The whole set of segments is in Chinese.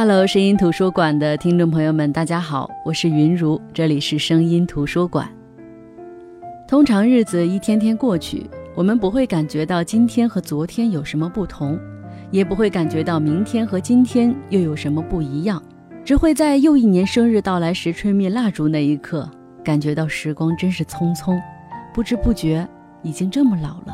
Hello，声音图书馆的听众朋友们，大家好，我是云如，这里是声音图书馆。通常日子一天天过去，我们不会感觉到今天和昨天有什么不同，也不会感觉到明天和今天又有什么不一样，只会在又一年生日到来时吹灭蜡烛那一刻，感觉到时光真是匆匆，不知不觉已经这么老了。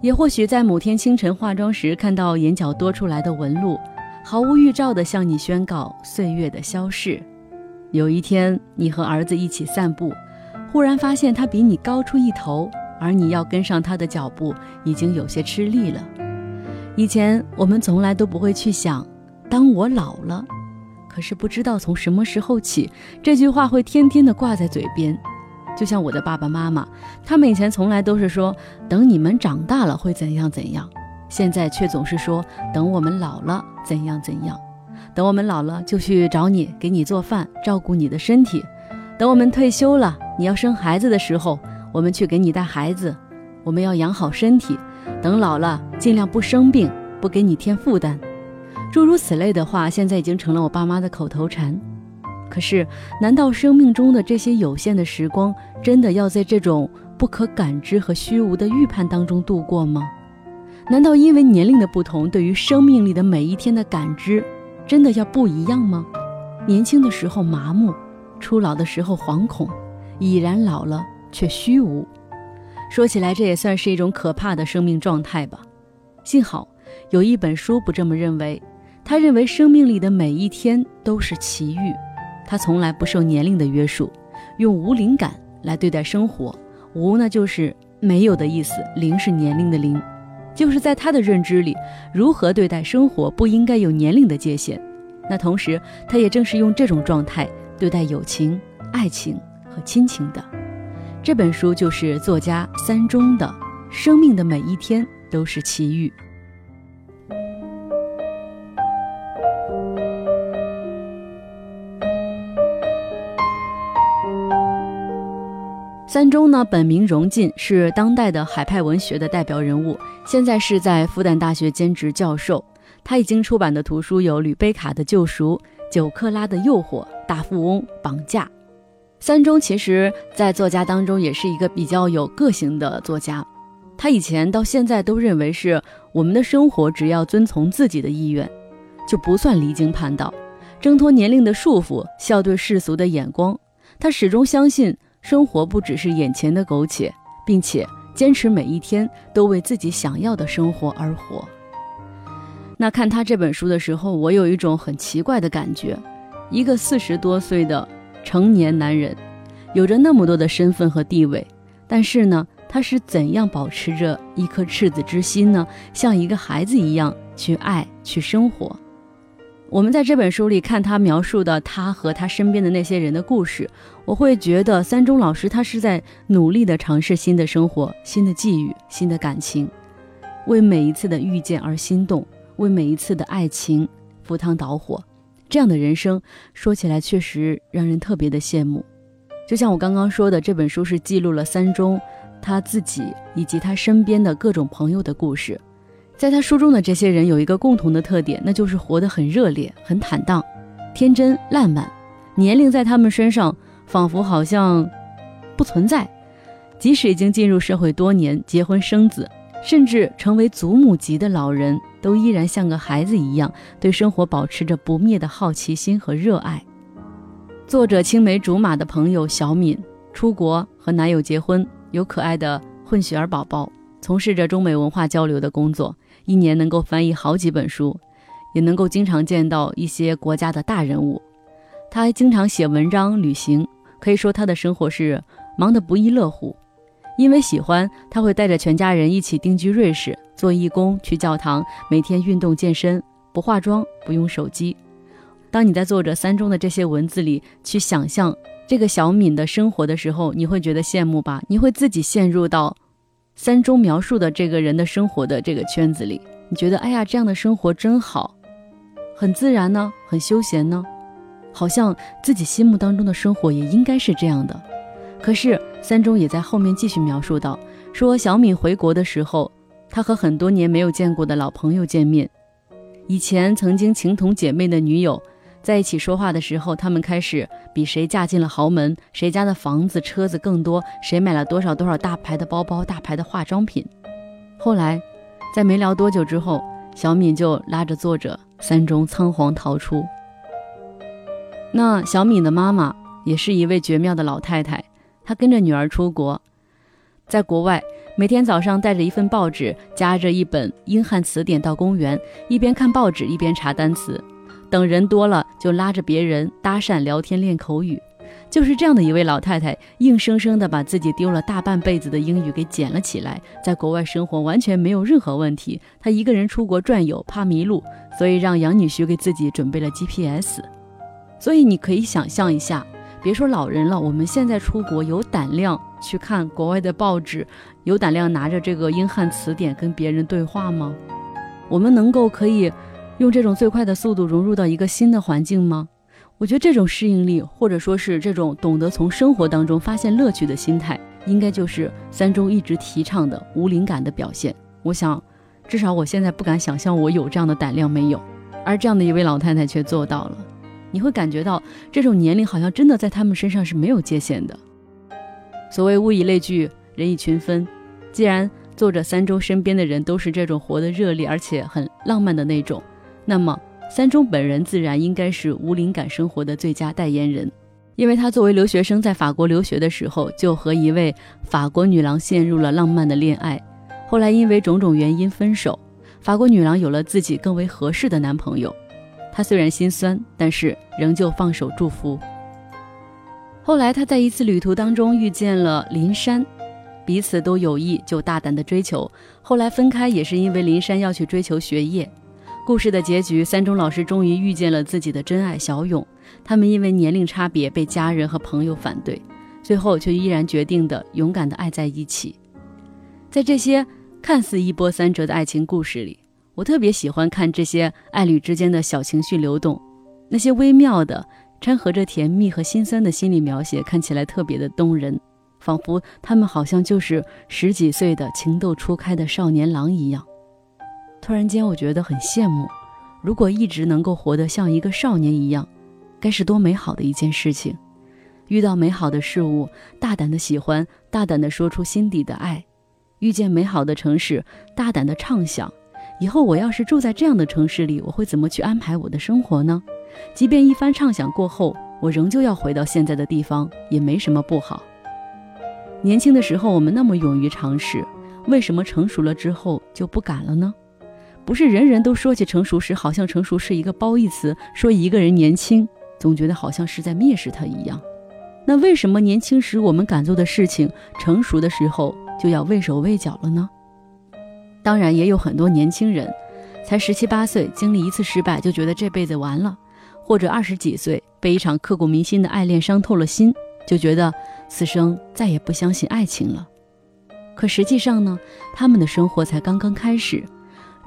也或许在某天清晨化妆时，看到眼角多出来的纹路。毫无预兆地向你宣告岁月的消逝。有一天，你和儿子一起散步，忽然发现他比你高出一头，而你要跟上他的脚步，已经有些吃力了。以前我们从来都不会去想，当我老了，可是不知道从什么时候起，这句话会天天的挂在嘴边。就像我的爸爸妈妈，他们以前从来都是说，等你们长大了会怎样怎样。现在却总是说等我们老了怎样怎样，等我们老了就去找你给你做饭照顾你的身体，等我们退休了你要生孩子的时候，我们去给你带孩子，我们要养好身体，等老了尽量不生病，不给你添负担，诸如此类的话，现在已经成了我爸妈的口头禅。可是，难道生命中的这些有限的时光，真的要在这种不可感知和虚无的预判当中度过吗？难道因为年龄的不同，对于生命里的每一天的感知，真的要不一样吗？年轻的时候麻木，初老的时候惶恐，已然老了却虚无。说起来，这也算是一种可怕的生命状态吧。幸好有一本书不这么认为，他认为生命里的每一天都是奇遇，他从来不受年龄的约束，用无灵感来对待生活。无呢，就是没有的意思；灵是年龄的灵。就是在他的认知里，如何对待生活不应该有年龄的界限。那同时，他也正是用这种状态对待友情、爱情和亲情的。这本书就是作家三中的《生命的每一天都是奇遇》。三中呢，本名荣进，是当代的海派文学的代表人物，现在是在复旦大学兼职教授。他已经出版的图书有《吕贝卡的救赎》《九克拉的诱惑》《大富翁绑架》。三中其实，在作家当中也是一个比较有个性的作家。他以前到现在都认为是我们的生活只要遵从自己的意愿，就不算离经叛道，挣脱年龄的束缚，笑对世俗的眼光。他始终相信。生活不只是眼前的苟且，并且坚持每一天都为自己想要的生活而活。那看他这本书的时候，我有一种很奇怪的感觉：一个四十多岁的成年男人，有着那么多的身份和地位，但是呢，他是怎样保持着一颗赤子之心呢？像一个孩子一样去爱、去生活。我们在这本书里看他描述的他和他身边的那些人的故事，我会觉得三中老师他是在努力的尝试新的生活、新的际遇、新的感情，为每一次的遇见而心动，为每一次的爱情赴汤蹈火。这样的人生说起来确实让人特别的羡慕。就像我刚刚说的，这本书是记录了三中他自己以及他身边的各种朋友的故事。在他书中的这些人有一个共同的特点，那就是活得很热烈、很坦荡、天真烂漫。年龄在他们身上仿佛好像不存在，即使已经进入社会多年、结婚生子，甚至成为祖母级的老人，都依然像个孩子一样，对生活保持着不灭的好奇心和热爱。作者青梅竹马的朋友小敏出国和男友结婚，有可爱的混血儿宝宝，从事着中美文化交流的工作。一年能够翻译好几本书，也能够经常见到一些国家的大人物。他还经常写文章、旅行，可以说他的生活是忙得不亦乐乎。因为喜欢，他会带着全家人一起定居瑞士，做义工，去教堂，每天运动健身，不化妆，不用手机。当你在作者三中的这些文字里去想象这个小敏的生活的时候，你会觉得羡慕吧？你会自己陷入到。三中描述的这个人的生活的这个圈子里，你觉得哎呀，这样的生活真好，很自然呢，很休闲呢，好像自己心目当中的生活也应该是这样的。可是三中也在后面继续描述到，说小敏回国的时候，他和很多年没有见过的老朋友见面，以前曾经情同姐妹的女友，在一起说话的时候，他们开始比谁嫁进了豪门，谁家的房子车子更多，谁买了多少多少大牌的包包、大牌的化妆品。后来，在没聊多久之后，小敏就拉着作者三中仓皇逃出。那小敏的妈妈也是一位绝妙的老太太，她跟着女儿出国，在国外。每天早上带着一份报纸，夹着一本英汉词典到公园，一边看报纸一边查单词。等人多了，就拉着别人搭讪聊天练口语。就是这样的一位老太太，硬生生的把自己丢了大半辈子的英语给捡了起来，在国外生活完全没有任何问题。她一个人出国转悠，怕迷路，所以让养女婿给自己准备了 GPS。所以你可以想象一下。别说老人了，我们现在出国有胆量去看国外的报纸，有胆量拿着这个英汉词典跟别人对话吗？我们能够可以用这种最快的速度融入到一个新的环境吗？我觉得这种适应力，或者说是这种懂得从生活当中发现乐趣的心态，应该就是三中一直提倡的无灵感的表现。我想，至少我现在不敢想象我有这样的胆量没有，而这样的一位老太太却做到了。你会感觉到这种年龄好像真的在他们身上是没有界限的。所谓物以类聚，人以群分。既然作者三中身边的人都是这种活得热烈而且很浪漫的那种，那么三中本人自然应该是无灵感生活的最佳代言人。因为他作为留学生在法国留学的时候，就和一位法国女郎陷入了浪漫的恋爱，后来因为种种原因分手，法国女郎有了自己更为合适的男朋友。他虽然心酸，但是仍旧放手祝福。后来他在一次旅途当中遇见了林珊，彼此都有意，就大胆的追求。后来分开也是因为林珊要去追求学业。故事的结局，三中老师终于遇见了自己的真爱小勇。他们因为年龄差别被家人和朋友反对，最后却依然决定的勇敢的爱在一起。在这些看似一波三折的爱情故事里。我特别喜欢看这些爱侣之间的小情绪流动，那些微妙的掺和着甜蜜和心酸的心理描写，看起来特别的动人，仿佛他们好像就是十几岁的情窦初开的少年郎一样。突然间，我觉得很羡慕，如果一直能够活得像一个少年一样，该是多美好的一件事情。遇到美好的事物，大胆的喜欢，大胆的说出心底的爱；遇见美好的城市，大胆的畅想。以后我要是住在这样的城市里，我会怎么去安排我的生活呢？即便一番畅想过后，我仍旧要回到现在的地方，也没什么不好。年轻的时候我们那么勇于尝试，为什么成熟了之后就不敢了呢？不是人人都说起成熟时，好像成熟是一个褒义词，说一个人年轻，总觉得好像是在蔑视他一样。那为什么年轻时我们敢做的事情，成熟的时候就要畏手畏脚了呢？当然也有很多年轻人，才十七八岁，经历一次失败就觉得这辈子完了；或者二十几岁被一场刻骨铭心的爱恋伤透了心，就觉得此生再也不相信爱情了。可实际上呢，他们的生活才刚刚开始，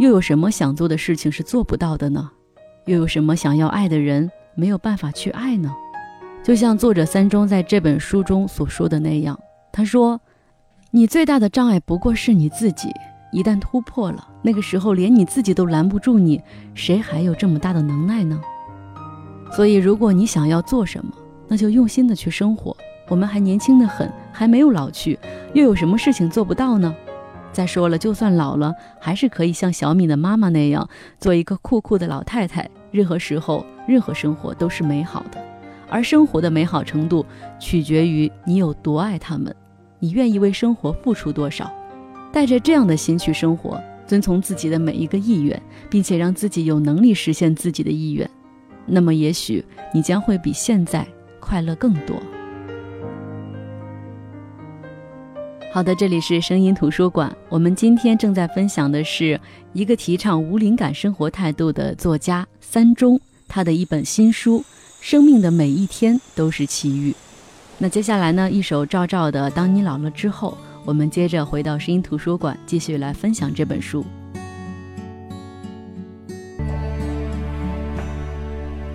又有什么想做的事情是做不到的呢？又有什么想要爱的人没有办法去爱呢？就像作者三中在这本书中所说的那样，他说：“你最大的障碍不过是你自己。”一旦突破了，那个时候连你自己都拦不住你，谁还有这么大的能耐呢？所以，如果你想要做什么，那就用心的去生活。我们还年轻的很，还没有老去，又有什么事情做不到呢？再说了，就算老了，还是可以像小米的妈妈那样，做一个酷酷的老太太。任何时候，任何生活都是美好的，而生活的美好程度，取决于你有多爱他们，你愿意为生活付出多少。带着这样的心去生活，遵从自己的每一个意愿，并且让自己有能力实现自己的意愿，那么也许你将会比现在快乐更多。好的，这里是声音图书馆，我们今天正在分享的是一个提倡无灵感生活态度的作家三中他的一本新书《生命的每一天都是奇遇》。那接下来呢，一首赵照的《当你老了之后》。我们接着回到声音图书馆，继续来分享这本书。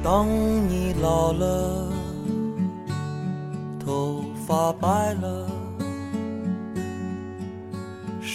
当你老了，头发白了，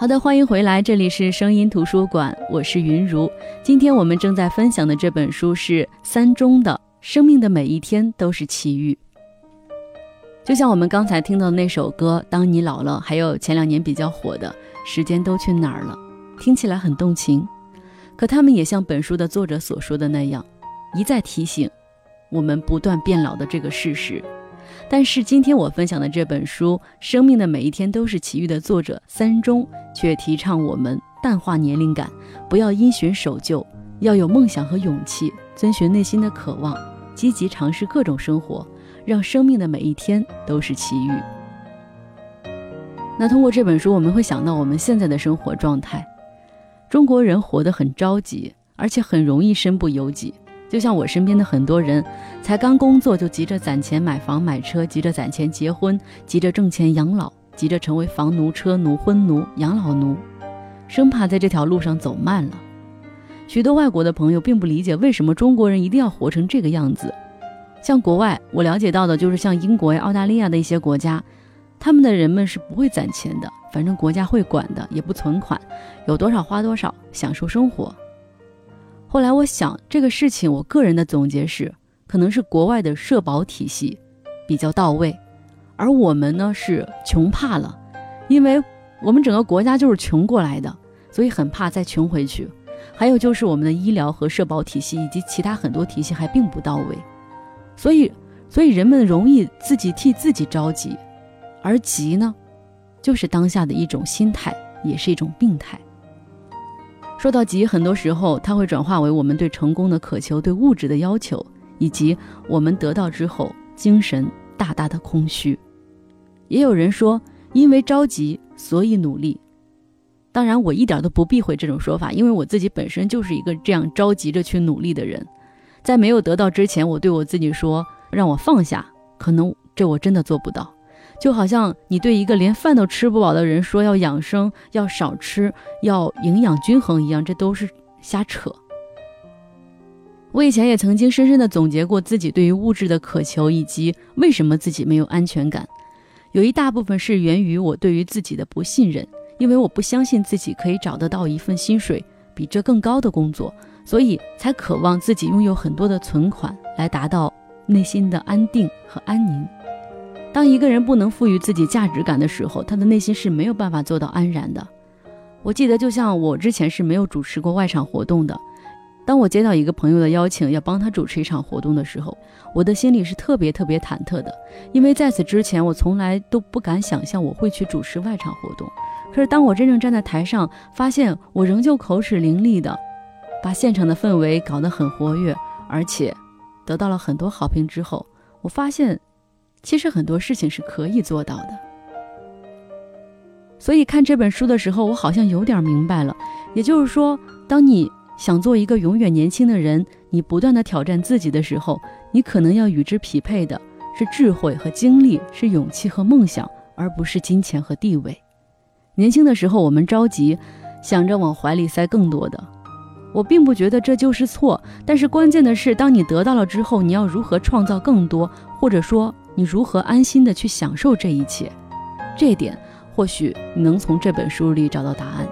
好的，欢迎回来，这里是声音图书馆，我是云如。今天我们正在分享的这本书是三中的《生命的每一天都是奇遇》。就像我们刚才听到的那首歌《当你老了》，还有前两年比较火的《时间都去哪儿了》，听起来很动情。可他们也像本书的作者所说的那样，一再提醒我们不断变老的这个事实。但是今天我分享的这本书《生命的每一天都是奇遇》的作者三中，却提倡我们淡化年龄感，不要因循守旧，要有梦想和勇气，遵循内心的渴望，积极尝试各种生活，让生命的每一天都是奇遇。那通过这本书，我们会想到我们现在的生活状态，中国人活得很着急，而且很容易身不由己。就像我身边的很多人，才刚工作就急着攒钱买房买车，急着攒钱结婚，急着挣钱养老，急着成为房奴、车奴、婚奴、养老奴，生怕在这条路上走慢了。许多外国的朋友并不理解为什么中国人一定要活成这个样子。像国外，我了解到的就是像英国呀、澳大利亚的一些国家，他们的人们是不会攒钱的，反正国家会管的，也不存款，有多少花多少，享受生活。后来我想这个事情，我个人的总结是，可能是国外的社保体系比较到位，而我们呢是穷怕了，因为我们整个国家就是穷过来的，所以很怕再穷回去。还有就是我们的医疗和社保体系以及其他很多体系还并不到位，所以所以人们容易自己替自己着急，而急呢，就是当下的一种心态，也是一种病态。说到急，很多时候它会转化为我们对成功的渴求、对物质的要求，以及我们得到之后精神大大的空虚。也有人说，因为着急，所以努力。当然，我一点都不避讳这种说法，因为我自己本身就是一个这样着急着去努力的人。在没有得到之前，我对我自己说，让我放下，可能这我真的做不到。就好像你对一个连饭都吃不饱的人说要养生、要少吃、要营养均衡一样，这都是瞎扯。我以前也曾经深深的总结过自己对于物质的渴求，以及为什么自己没有安全感。有一大部分是源于我对于自己的不信任，因为我不相信自己可以找得到一份薪水比这更高的工作，所以才渴望自己拥有很多的存款，来达到内心的安定和安宁。当一个人不能赋予自己价值感的时候，他的内心是没有办法做到安然的。我记得，就像我之前是没有主持过外场活动的。当我接到一个朋友的邀请，要帮他主持一场活动的时候，我的心里是特别特别忐忑的，因为在此之前，我从来都不敢想象我会去主持外场活动。可是，当我真正站在台上，发现我仍旧口齿伶俐的，把现场的氛围搞得很活跃，而且得到了很多好评之后，我发现。其实很多事情是可以做到的，所以看这本书的时候，我好像有点明白了。也就是说，当你想做一个永远年轻的人，你不断的挑战自己的时候，你可能要与之匹配的是智慧和精力，是勇气和梦想，而不是金钱和地位。年轻的时候，我们着急，想着往怀里塞更多的，我并不觉得这就是错，但是关键的是，当你得到了之后，你要如何创造更多，或者说你如何安心的去享受这一切？这点，或许你能从这本书里找到答案。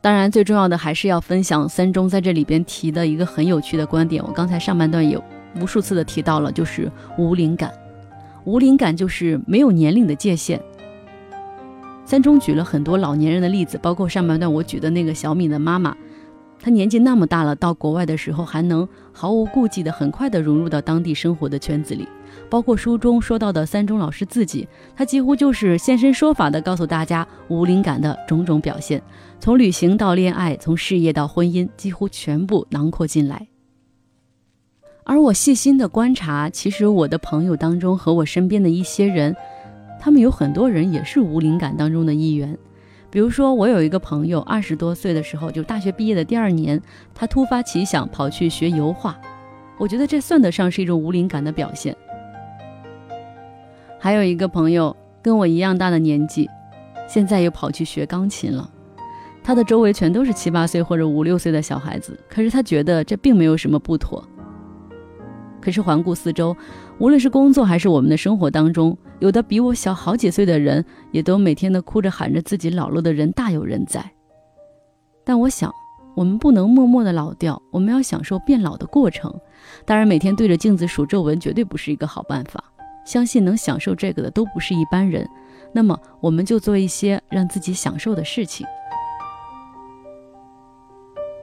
当然，最重要的还是要分享三中在这里边提的一个很有趣的观点。我刚才上半段也无数次的提到了，就是无灵感。无灵感就是没有年龄的界限。三中举了很多老年人的例子，包括上半段我举的那个小敏的妈妈，他年纪那么大了，到国外的时候还能毫无顾忌的很快的融入到当地生活的圈子里。包括书中说到的三中老师自己，他几乎就是现身说法的告诉大家无灵感的种种表现，从旅行到恋爱，从事业到婚姻，几乎全部囊括进来。而我细心的观察，其实我的朋友当中和我身边的一些人。他们有很多人也是无灵感当中的一员，比如说我有一个朋友，二十多岁的时候，就大学毕业的第二年，他突发奇想跑去学油画，我觉得这算得上是一种无灵感的表现。还有一个朋友跟我一样大的年纪，现在又跑去学钢琴了，他的周围全都是七八岁或者五六岁的小孩子，可是他觉得这并没有什么不妥。可是环顾四周，无论是工作还是我们的生活当中，有的比我小好几岁的人，也都每天的哭着喊着自己老了的人大有人在。但我想，我们不能默默的老掉，我们要享受变老的过程。当然，每天对着镜子数皱纹绝对不是一个好办法。相信能享受这个的都不是一般人。那么，我们就做一些让自己享受的事情。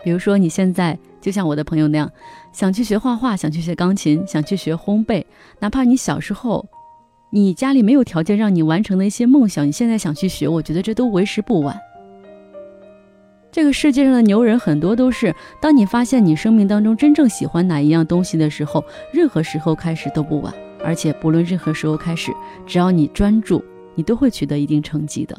比如说，你现在就像我的朋友那样，想去学画画，想去学钢琴，想去学烘焙。哪怕你小时候，你家里没有条件让你完成的一些梦想，你现在想去学，我觉得这都为时不晚。这个世界上的牛人很多都是，当你发现你生命当中真正喜欢哪一样东西的时候，任何时候开始都不晚。而且不论任何时候开始，只要你专注，你都会取得一定成绩的。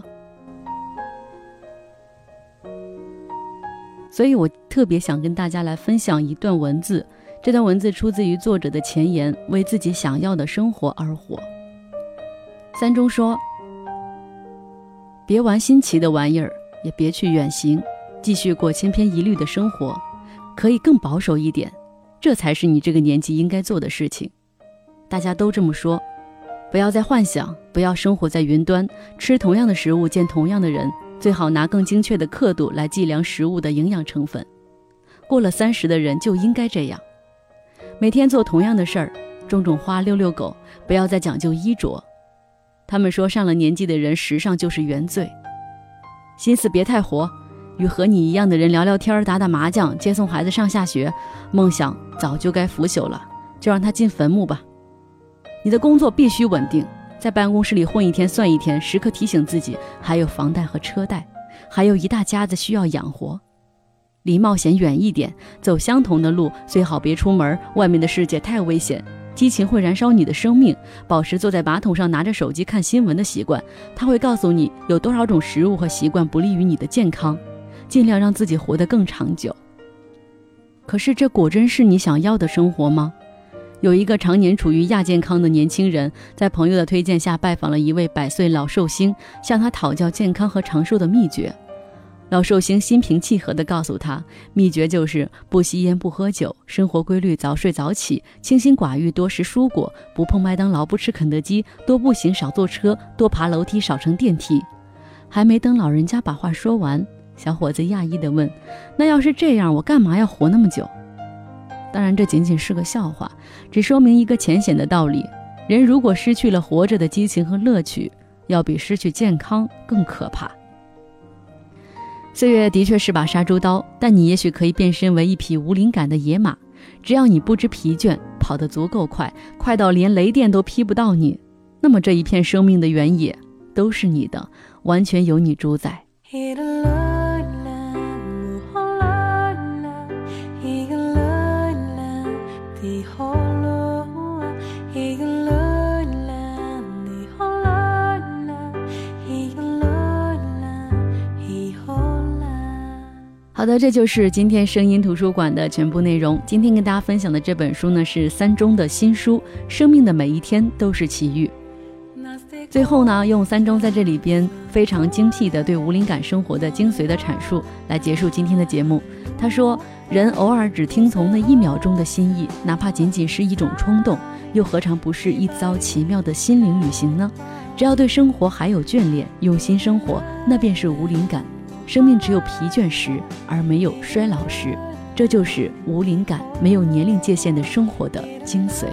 所以我特别想跟大家来分享一段文字，这段文字出自于作者的前言：“为自己想要的生活而活。”三中说：“别玩新奇的玩意儿，也别去远行，继续过千篇一律的生活，可以更保守一点，这才是你这个年纪应该做的事情。”大家都这么说，不要再幻想，不要生活在云端，吃同样的食物，见同样的人。最好拿更精确的刻度来计量食物的营养成分。过了三十的人就应该这样，每天做同样的事儿，种种花，遛遛狗，不要再讲究衣着。他们说上了年纪的人时尚就是原罪。心思别太活，与和你一样的人聊聊天，打打麻将，接送孩子上下学，梦想早就该腐朽了，就让他进坟墓吧。你的工作必须稳定。在办公室里混一天算一天，时刻提醒自己还有房贷和车贷，还有一大家子需要养活。离冒险远一点，走相同的路，最好别出门。外面的世界太危险，激情会燃烧你的生命。保持坐在马桶上拿着手机看新闻的习惯，它会告诉你有多少种食物和习惯不利于你的健康。尽量让自己活得更长久。可是，这果真是你想要的生活吗？有一个常年处于亚健康的年轻人，在朋友的推荐下拜访了一位百岁老寿星，向他讨教健康和长寿的秘诀。老寿星心平气和地告诉他，秘诀就是不吸烟、不喝酒，生活规律，早睡早起，清心寡欲，多食蔬果，不碰麦当劳，不吃肯德基，多步行，少坐车，多爬楼梯，少乘电梯。还没等老人家把话说完，小伙子讶异地问：“那要是这样，我干嘛要活那么久？”当然，这仅仅是个笑话，只说明一个浅显的道理：人如果失去了活着的激情和乐趣，要比失去健康更可怕。岁月的确是把杀猪刀，但你也许可以变身为一匹无灵感的野马，只要你不知疲倦，跑得足够快，快到连雷电都劈不到你，那么这一片生命的原野都是你的，完全由你主宰。好的，这就是今天声音图书馆的全部内容。今天跟大家分享的这本书呢，是三中的新书《生命的每一天都是奇遇》。最后呢，用三中在这里边非常精辟的对无灵感生活的精髓的阐述来结束今天的节目。他说：“人偶尔只听从那一秒钟的心意，哪怕仅仅是一种冲动，又何尝不是一遭奇妙的心灵旅行呢？只要对生活还有眷恋，用心生活，那便是无灵感。生命只有疲倦时，而没有衰老时，这就是无灵感、没有年龄界限的生活的精髓。”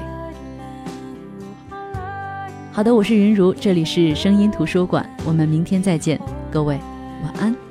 好的，我是云如，这里是声音图书馆，我们明天再见，各位晚安。